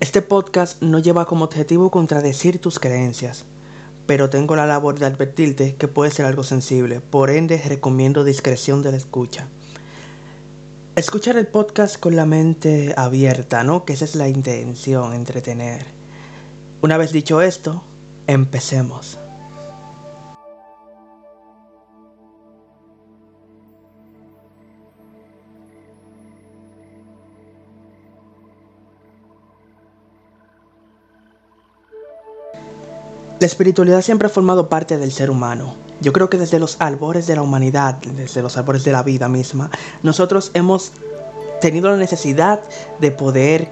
Este podcast no lleva como objetivo contradecir tus creencias, pero tengo la labor de advertirte que puede ser algo sensible, por ende recomiendo discreción de la escucha. Escuchar el podcast con la mente abierta, ¿no? Que esa es la intención, entretener. Una vez dicho esto, empecemos. La espiritualidad siempre ha formado parte del ser humano. Yo creo que desde los albores de la humanidad, desde los albores de la vida misma, nosotros hemos tenido la necesidad de poder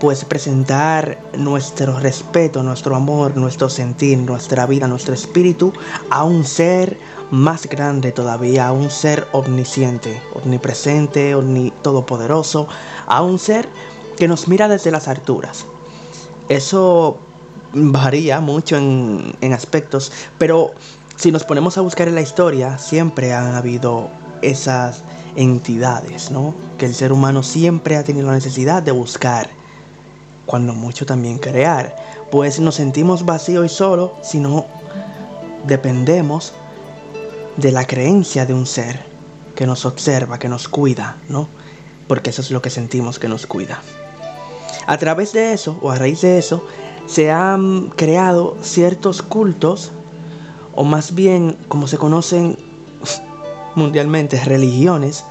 pues presentar nuestro respeto, nuestro amor, nuestro sentir, nuestra vida, nuestro espíritu a un ser más grande todavía, a un ser omnisciente, omnipresente, omni todopoderoso, a un ser que nos mira desde las alturas. Eso varía mucho en, en aspectos, pero si nos ponemos a buscar en la historia, siempre han habido esas entidades, ¿no? Que el ser humano siempre ha tenido la necesidad de buscar, cuando mucho también crear, pues nos sentimos vacíos y solos si no dependemos de la creencia de un ser que nos observa, que nos cuida, ¿no? Porque eso es lo que sentimos que nos cuida. A través de eso, o a raíz de eso, se han creado ciertos cultos, o más bien como se conocen mundialmente, religiones,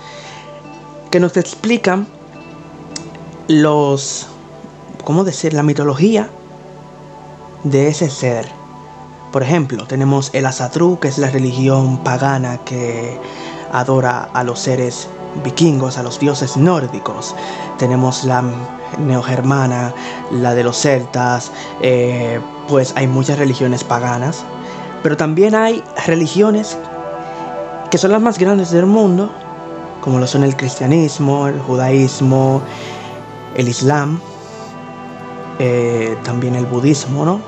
que nos explican los, ¿cómo decir?, la mitología de ese ser. Por ejemplo, tenemos el Asatru, que es la religión pagana que adora a los seres vikingos, a los dioses nórdicos. Tenemos la neogermana, la de los celtas, eh, pues hay muchas religiones paganas, pero también hay religiones que son las más grandes del mundo, como lo son el cristianismo, el judaísmo, el islam, eh, también el budismo, ¿no?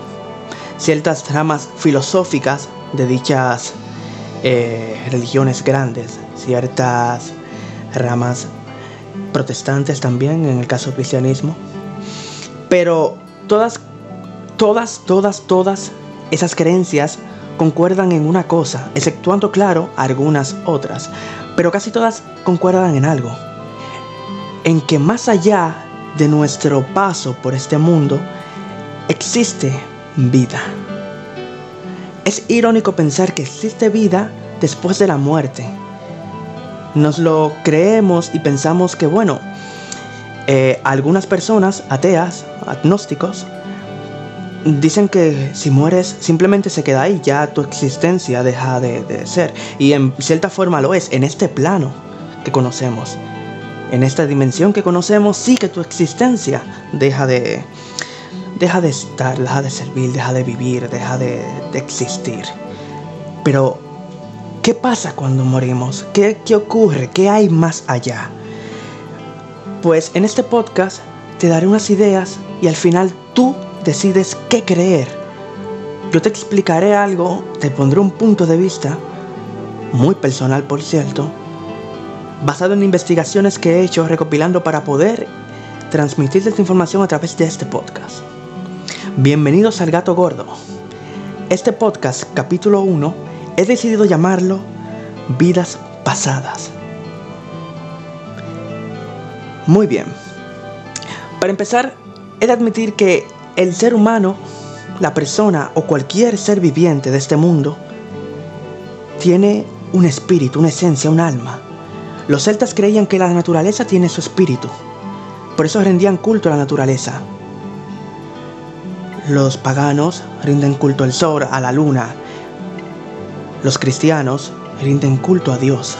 Ciertas ramas filosóficas de dichas eh, religiones grandes, ciertas ramas protestantes también, en el caso del cristianismo. Pero todas, todas, todas, todas esas creencias concuerdan en una cosa, exceptuando, claro, algunas otras. Pero casi todas concuerdan en algo. En que más allá de nuestro paso por este mundo, existe vida. Es irónico pensar que existe vida después de la muerte nos lo creemos y pensamos que, bueno, eh, algunas personas ateas, agnósticos, dicen que si mueres simplemente se queda ahí, ya tu existencia deja de, ser. Y en cierta forma lo es, en este plano que conocemos, en esta dimensión que conocemos, sí que tu existencia deja de, deja de estar, deja de servir, deja de vivir, deja de, de existir. Pero ¿Qué pasa cuando morimos? ¿Qué, ¿Qué, ocurre? ¿Qué hay más allá? Pues en este podcast te daré unas ideas y al final tú decides qué creer. Yo te explicaré algo, te pondré un punto de vista, muy personal por cierto, basado en investigaciones que he hecho recopilando para poder transmitirte esta información a través de este podcast. Bienvenidos al Gato Gordo. Este podcast, capítulo 1, he decidido llamarlo vidas pasadas. Muy bien. Para empezar, he de admitir que el ser humano, la persona o cualquier ser viviente de este mundo, tiene un espíritu, una esencia, un alma. Los celtas creían que la naturaleza tiene su espíritu. Por eso rendían culto a la naturaleza. Los paganos rinden culto al sol, a la luna, los cristianos rinden culto a Dios.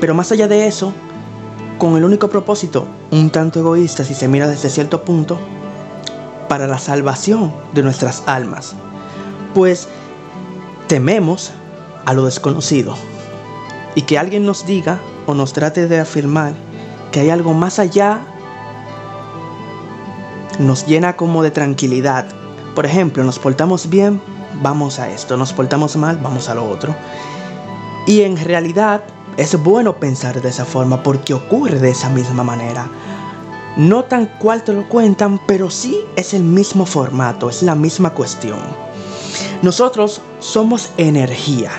Pero más allá de eso, con el único propósito, un tanto egoísta si se mira desde cierto punto, para la salvación de nuestras almas. Pues tememos a lo desconocido. Y que alguien nos diga o nos trate de afirmar que hay algo más allá nos llena como de tranquilidad. Por ejemplo, nos portamos bien vamos a esto, nos portamos mal, vamos a lo otro. Y en realidad es bueno pensar de esa forma porque ocurre de esa misma manera. No tan cual te lo cuentan, pero sí es el mismo formato, es la misma cuestión. Nosotros somos energía.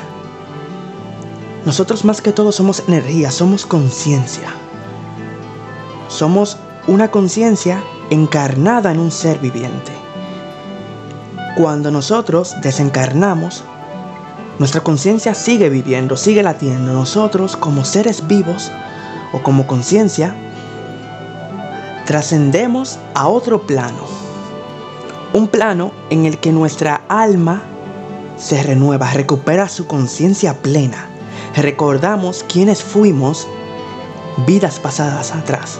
Nosotros más que todo somos energía, somos conciencia. Somos una conciencia encarnada en un ser viviente. Cuando nosotros desencarnamos, nuestra conciencia sigue viviendo, sigue latiendo. Nosotros como seres vivos o como conciencia, trascendemos a otro plano. Un plano en el que nuestra alma se renueva, recupera su conciencia plena. Recordamos quiénes fuimos vidas pasadas atrás.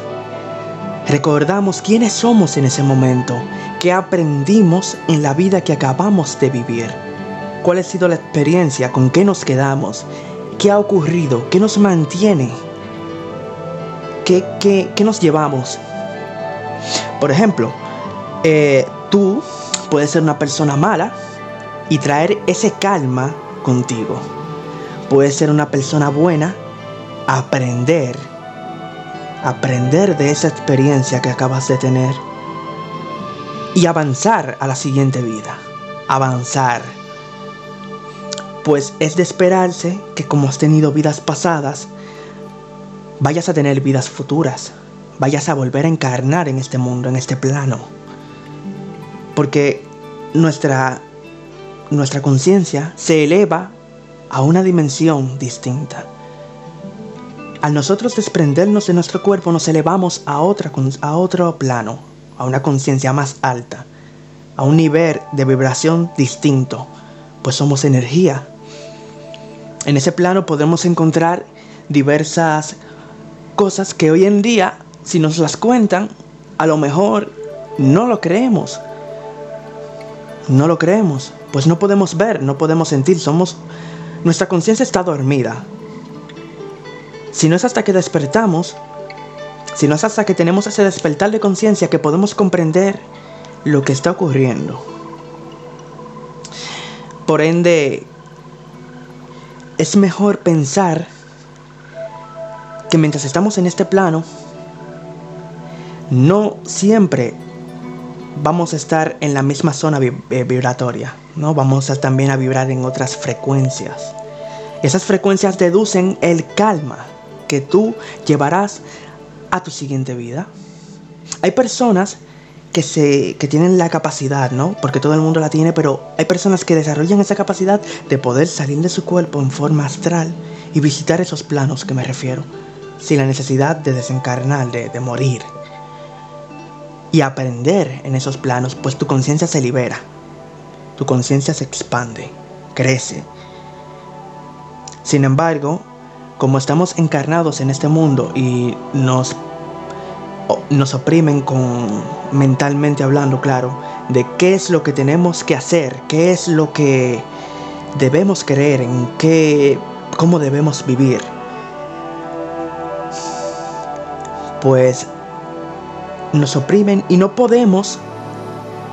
Recordamos quiénes somos en ese momento, qué aprendimos en la vida que acabamos de vivir, cuál ha sido la experiencia, con qué nos quedamos, qué ha ocurrido, qué nos mantiene, qué, qué, nos llevamos. Por ejemplo, eh, tú puedes ser una persona mala y traer ese calma contigo. Puedes ser una persona buena, aprender aprender de esa experiencia que acabas de tener y avanzar a la siguiente vida. Avanzar. Pues es de esperarse que como has tenido vidas pasadas, vayas a tener vidas futuras. Vayas a volver a encarnar en este mundo, en este plano. Porque nuestra, nuestra conciencia se eleva a una dimensión distinta. Al nosotros desprendernos de nuestro cuerpo nos elevamos a, otra, a otro plano, a una conciencia más alta, a un nivel de vibración distinto, pues somos energía. En ese plano podemos encontrar diversas cosas que hoy en día, si nos las cuentan, a lo mejor no lo creemos. No lo creemos, pues no podemos ver, no podemos sentir, somos nuestra conciencia está dormida, si no es hasta que despertamos, si no es hasta que tenemos ese despertar de conciencia que podemos comprender lo que está ocurriendo. Por ende, es mejor pensar que mientras estamos en este plano, no siempre vamos a estar en la misma zona eh, vibratoria, ¿no? Vamos a también a vibrar en otras frecuencias. Esas frecuencias deducen el calma, que tú llevarás a tu siguiente vida. Hay personas que, se, que tienen la capacidad, ¿no? Porque todo el mundo la tiene, pero hay personas que desarrollan esa capacidad de poder salir de su cuerpo en forma astral y visitar esos planos que me refiero, sin la necesidad de desencarnar, de, de morir. Y aprender en esos planos, pues tu conciencia se libera, tu conciencia se expande, crece. Sin embargo, como estamos encarnados en este mundo y nos, nos oprimen con mentalmente hablando, claro, de qué es lo que tenemos que hacer, qué es lo que debemos creer, en qué, cómo debemos vivir. Pues nos oprimen y no podemos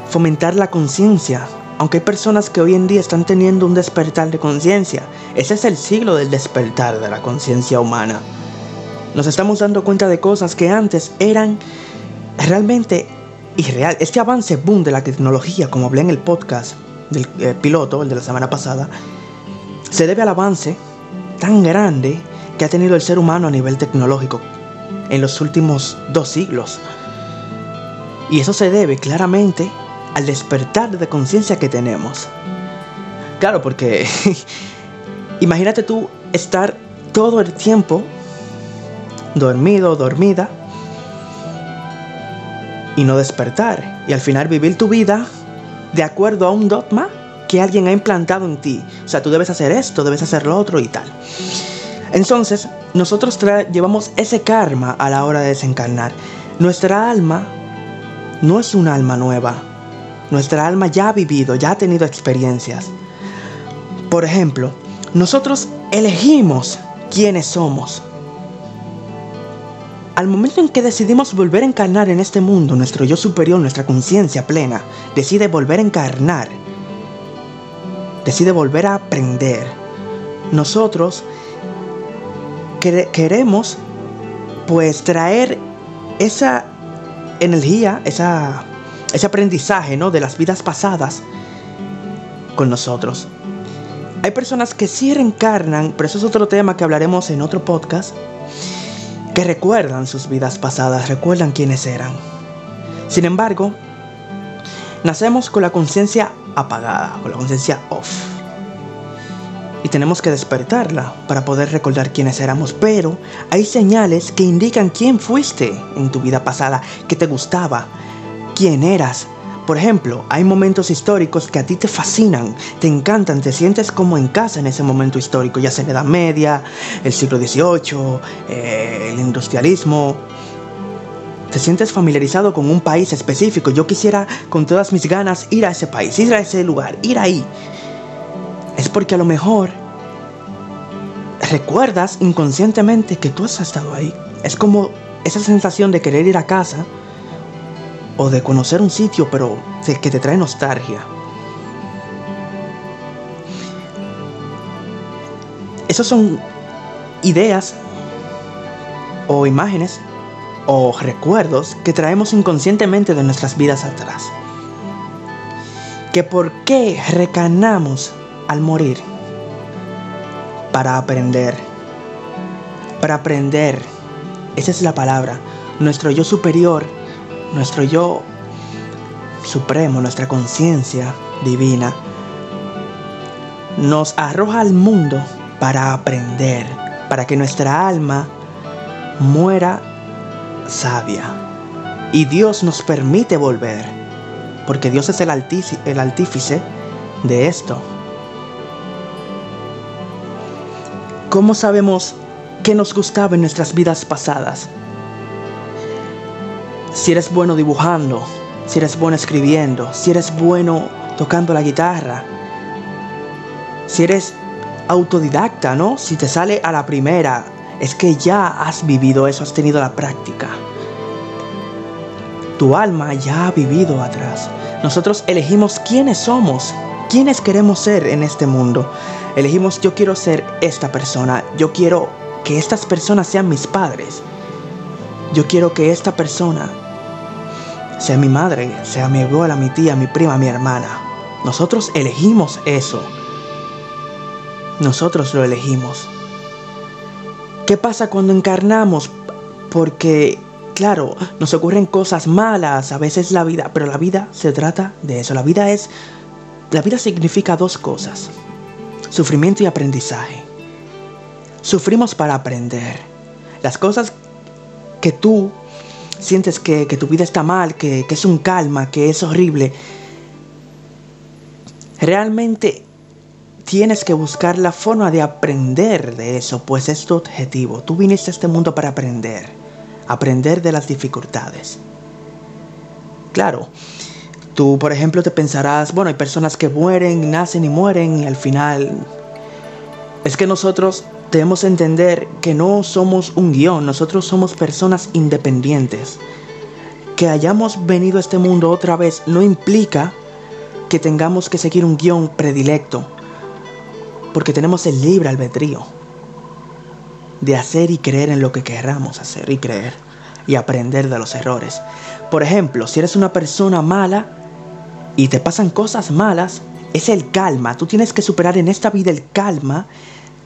fomentar la conciencia aunque hay personas que hoy en día están teniendo un despertar de conciencia, ese es el siglo del despertar de la conciencia humana. Nos estamos dando cuenta de cosas que antes eran realmente irreal. Este avance boom de la tecnología, como hablé en el podcast del eh, piloto, el de la semana pasada, se debe al avance tan grande que ha tenido el ser humano a nivel tecnológico en los últimos dos siglos. Y eso se debe claramente al despertar de conciencia que tenemos. Claro, porque imagínate tú estar todo el tiempo dormido, dormida, y no despertar. Y al final vivir tu vida de acuerdo a un dogma que alguien ha implantado en ti. O sea, tú debes hacer esto, debes hacer lo otro y tal. Entonces, nosotros llevamos ese karma a la hora de desencarnar. Nuestra alma no es un alma nueva, nuestra alma ya ha vivido, ya ha tenido experiencias. Por ejemplo, nosotros elegimos quiénes somos. Al momento en que decidimos volver a encarnar en este mundo, nuestro yo superior, nuestra conciencia plena, decide volver a encarnar, decide volver a aprender. Nosotros queremos pues traer esa energía, esa, ese aprendizaje ¿no? de las vidas pasadas con nosotros. Hay personas que sí reencarnan, pero eso es otro tema que hablaremos en otro podcast, que recuerdan sus vidas pasadas, recuerdan quiénes eran. Sin embargo, nacemos con la conciencia apagada, con la conciencia off. Y tenemos que despertarla para poder recordar quiénes éramos. Pero hay señales que indican quién fuiste en tu vida pasada, que te gustaba, quién eras, por ejemplo, hay momentos históricos que a ti te fascinan, te encantan, te sientes como en casa en ese momento histórico, ya sea la Edad Media, el siglo XVIII, eh, el industrialismo. Te sientes familiarizado con un país específico. Yo quisiera con todas mis ganas ir a ese país, ir a ese lugar, ir ahí. Es porque a lo mejor recuerdas inconscientemente que tú has estado ahí. Es como esa sensación de querer ir a casa o de conocer un sitio, pero que te trae nostalgia. Esas son ideas o imágenes o recuerdos que traemos inconscientemente de nuestras vidas atrás. Que por qué recanamos al morir para aprender. Para aprender. Esa es la palabra. Nuestro yo superior nuestro yo supremo, nuestra conciencia divina, nos arroja al mundo para aprender, para que nuestra alma muera sabia. Y Dios nos permite volver, porque Dios es el, el artífice de esto. ¿Cómo sabemos qué nos gustaba en nuestras vidas pasadas? Si eres bueno dibujando, si eres bueno escribiendo, si eres bueno tocando la guitarra, si eres autodidacta, ¿no? Si te sale a la primera, es que ya has vivido eso, has tenido la práctica. Tu alma ya ha vivido atrás. Nosotros elegimos quiénes somos, quiénes queremos ser en este mundo. Elegimos yo quiero ser esta persona, yo quiero que estas personas sean mis padres. Yo quiero que esta persona sea mi madre, sea mi abuela, mi tía, mi prima, mi hermana. Nosotros elegimos eso. Nosotros lo elegimos. ¿Qué pasa cuando encarnamos? Porque, claro, nos ocurren cosas malas, a veces la vida, pero la vida se trata de eso. La vida es, la vida significa dos cosas, sufrimiento y aprendizaje. Sufrimos para aprender. Las cosas que tú sientes que, tu vida está mal, que, que es un calma, que es horrible, realmente tienes que buscar la forma de aprender de eso, pues es tu objetivo. Tú viniste a este mundo para aprender, aprender de las dificultades. Claro, tú por ejemplo te pensarás, bueno, hay personas que mueren, nacen y mueren y al final... Es que nosotros debemos entender que no somos un guion, nosotros somos personas independientes. Que hayamos venido a este mundo otra vez no implica que tengamos que seguir un guion predilecto, porque tenemos el libre albedrío de hacer y creer en lo que queramos hacer y creer y aprender de los errores. Por ejemplo, si eres una persona mala y te pasan cosas malas, es el calma. Tú tienes que superar en esta vida el calma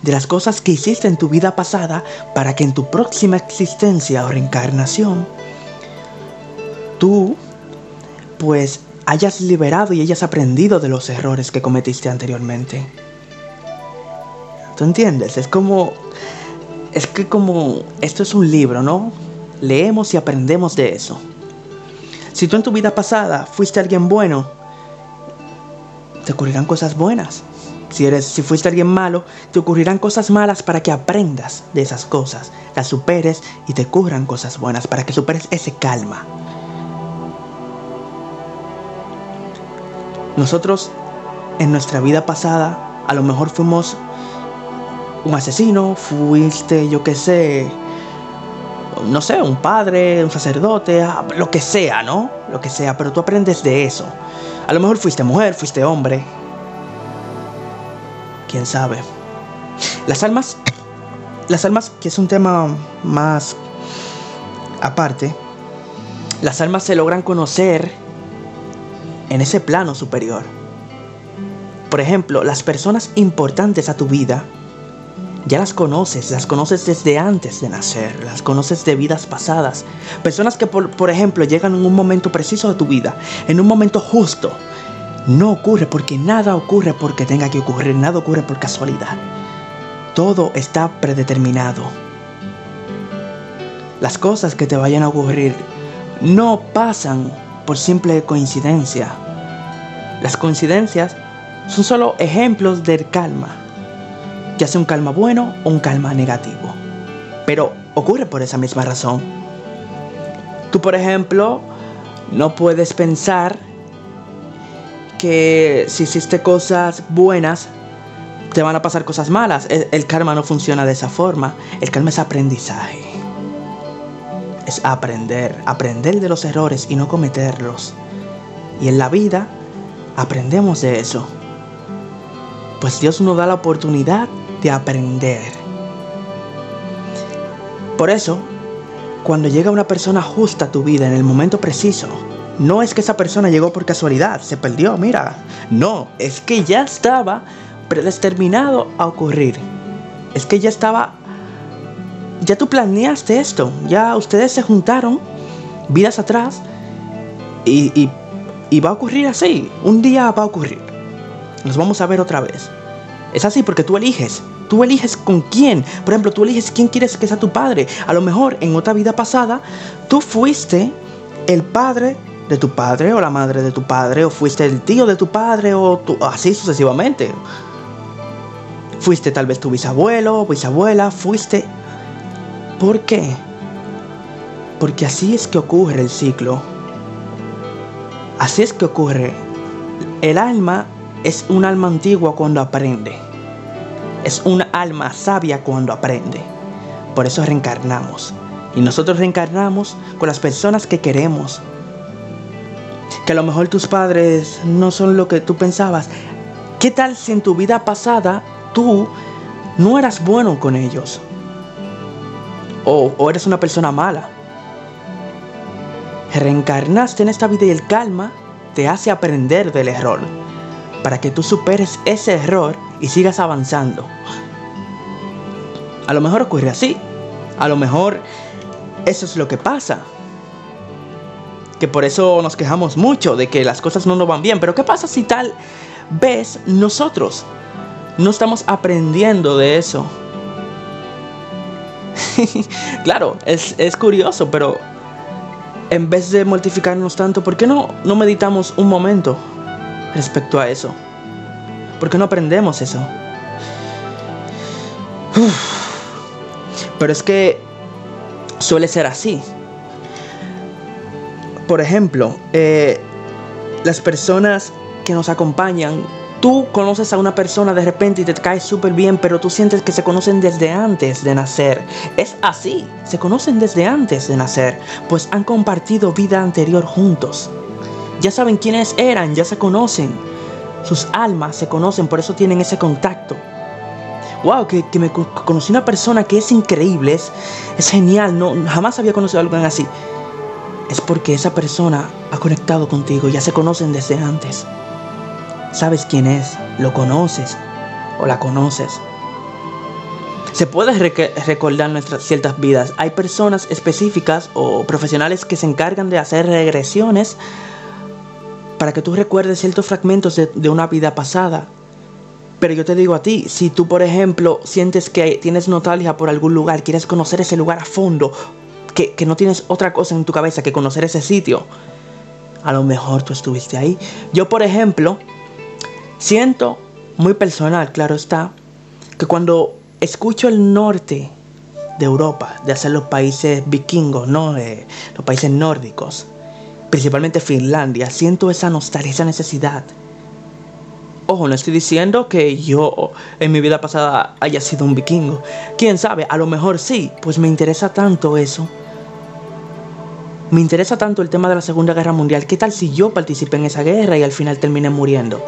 de las cosas que hiciste en tu vida pasada para que en tu próxima existencia o reencarnación tú pues hayas liberado y hayas aprendido de los errores que cometiste anteriormente. ¿Tú entiendes? Es como es que como esto es un libro, ¿no? Leemos y aprendemos de eso. Si tú en tu vida pasada fuiste alguien bueno, te ocurrirán cosas buenas. Si, eres, si fuiste alguien malo, te ocurrirán cosas malas para que aprendas de esas cosas, las superes y te ocurran cosas buenas para que superes ese calma. Nosotros en nuestra vida pasada a lo mejor fuimos un asesino, fuiste yo qué sé, no sé, un padre, un sacerdote, ah, lo que sea, ¿no? Lo que sea, pero tú aprendes de eso. A lo mejor fuiste mujer, fuiste hombre, quién sabe. Las almas, las almas, que es un tema más aparte, Las almas se logran conocer en ese plano superior. Por ejemplo, las personas importantes a tu vida, ya las conoces, las conoces desde antes de nacer, las conoces de vidas pasadas. Personas que, por, por, ejemplo, llegan en un momento preciso de tu vida, en un momento justo. No ocurre porque nada ocurre porque tenga que ocurrir, nada ocurre por casualidad. Todo está predeterminado. Las cosas que te vayan a ocurrir no pasan por simple coincidencia. Las coincidencias son solo ejemplos del calma, ya sea un calma bueno o un calma negativo. Pero ocurre por esa misma razón. Tú, por ejemplo, no puedes pensar que si hiciste cosas buenas, te van a pasar cosas malas. El, el, karma no funciona de esa forma. El karma es aprendizaje. Es aprender, aprender de los errores y no cometerlos. Y en la vida aprendemos de eso. Pues Dios nos da la oportunidad de aprender. Por eso, cuando llega una persona justa a tu vida en el momento preciso, no es que esa persona llegó por casualidad, se perdió, mira. No, es que ya estaba predeterminado a ocurrir. Es que ya estaba... Ya tú planeaste esto, ya ustedes se juntaron vidas atrás y, y, y va a ocurrir así. Un día va a ocurrir. Nos vamos a ver otra vez. Es así porque tú eliges. Tú eliges con quién. Por ejemplo, tú eliges quién quieres que sea tu padre. A lo mejor en otra vida pasada tú fuiste el padre de tu padre o la madre de tu padre o fuiste el tío de tu padre o tu, así sucesivamente. Fuiste tal vez tu bisabuelo o bisabuela, fuiste... ¿Por qué? Porque así es que ocurre el ciclo. Así es que ocurre. El alma es un alma antigua cuando aprende. Es un alma sabia cuando aprende. Por eso reencarnamos. Y nosotros reencarnamos con las personas que queremos, que a lo mejor tus padres no son lo que tú pensabas. ¿Qué tal si en tu vida pasada tú no eras bueno con ellos? O, o eres una persona mala. Reencarnaste en esta vida y el calma te hace aprender del error. Para que tú superes ese error y sigas avanzando. A lo mejor ocurre así. A lo mejor eso es lo que pasa que por eso nos quejamos mucho de que las cosas no nos van bien. Pero ¿qué pasa si tal vez nosotros no estamos aprendiendo de eso? claro, es, es, curioso, pero en vez de mortificarnos tanto, ¿por qué no, no meditamos un momento respecto a eso? ¿Por qué no aprendemos eso? Pero es que suele ser así por ejemplo, eh, las personas que nos acompañan, tú conoces a una persona de repente y te cae súper bien, pero tú sientes que se conocen desde antes de nacer. Es así, se conocen desde antes de nacer, pues han compartido vida anterior juntos. Ya saben quiénes eran, ya se conocen. Sus almas se conocen, por eso tienen ese contacto. Wow, que, me conocí una persona que es increíble, es, es genial, no, jamás había conocido a alguien así es porque esa persona ha conectado contigo, ya se conocen desde antes. Sabes quién es, lo conoces o la conoces. Se puede recordar nuestras ciertas vidas. Hay personas específicas o profesionales que se encargan de hacer regresiones para que tú recuerdes ciertos fragmentos de, una vida pasada. Pero yo te digo a ti, si tú por ejemplo sientes que tienes nostalgia por algún lugar, quieres conocer ese lugar a fondo, que, no tienes otra cosa en tu cabeza que conocer ese sitio, a lo mejor tú estuviste ahí. Yo, por ejemplo, siento muy personal, claro está, que cuando escucho el norte de Europa, de hacer los países vikingos, ¿no? Eh, los países nórdicos, principalmente Finlandia, siento esa nostalgia, esa necesidad. Ojo, no estoy diciendo que yo en mi vida pasada haya sido un vikingo. Quién sabe, a lo mejor sí, pues me interesa tanto eso me interesa tanto el tema de la Segunda Guerra Mundial. ¿Qué tal si yo participé en esa guerra y al final terminé muriendo?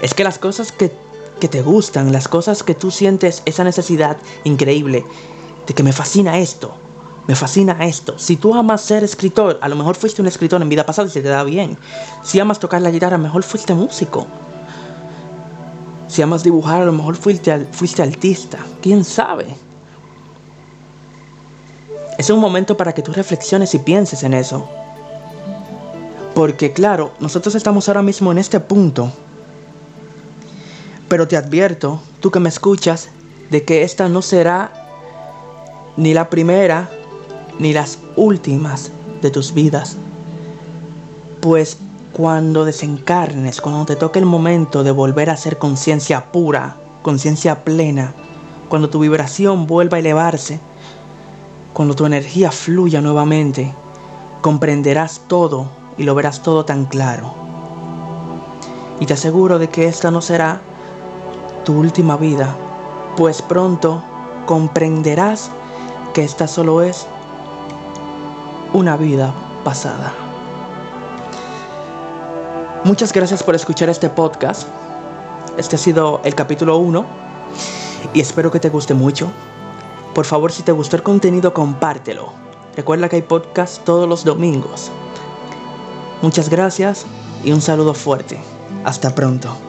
Es que las cosas que, te gustan, las cosas que tú sientes esa necesidad increíble de que me fascina esto, Me fascina esto. Si tú amas ser escritor, a lo mejor fuiste un escritor en vida pasada y se te da bien. Si amas tocar la guitarra, a lo mejor fuiste músico. Si amas dibujar, a lo mejor fuiste, fuiste artista. ¿Quién sabe? Es un momento para que tú reflexiones y pienses en eso. Porque claro, nosotros estamos ahora mismo en este punto. Pero te advierto, tú que me escuchas, de que esta no será ni la primera ni las últimas de tus vidas. Pues cuando desencarnes, cuando te toque el momento de volver a ser conciencia pura, conciencia plena, cuando tu vibración vuelva a elevarse, cuando tu energía fluya nuevamente, comprenderás todo y lo verás todo tan claro. Y te aseguro de que esta no será tu última vida, pues pronto comprenderás que esta solo es una vida pasada. Muchas gracias por escuchar este podcast. Este ha sido el capítulo 1 y espero que te guste mucho. Por favor, si te gustó el contenido, compártelo. Recuerda que hay podcast todos los domingos. Muchas gracias y un saludo fuerte. Hasta pronto.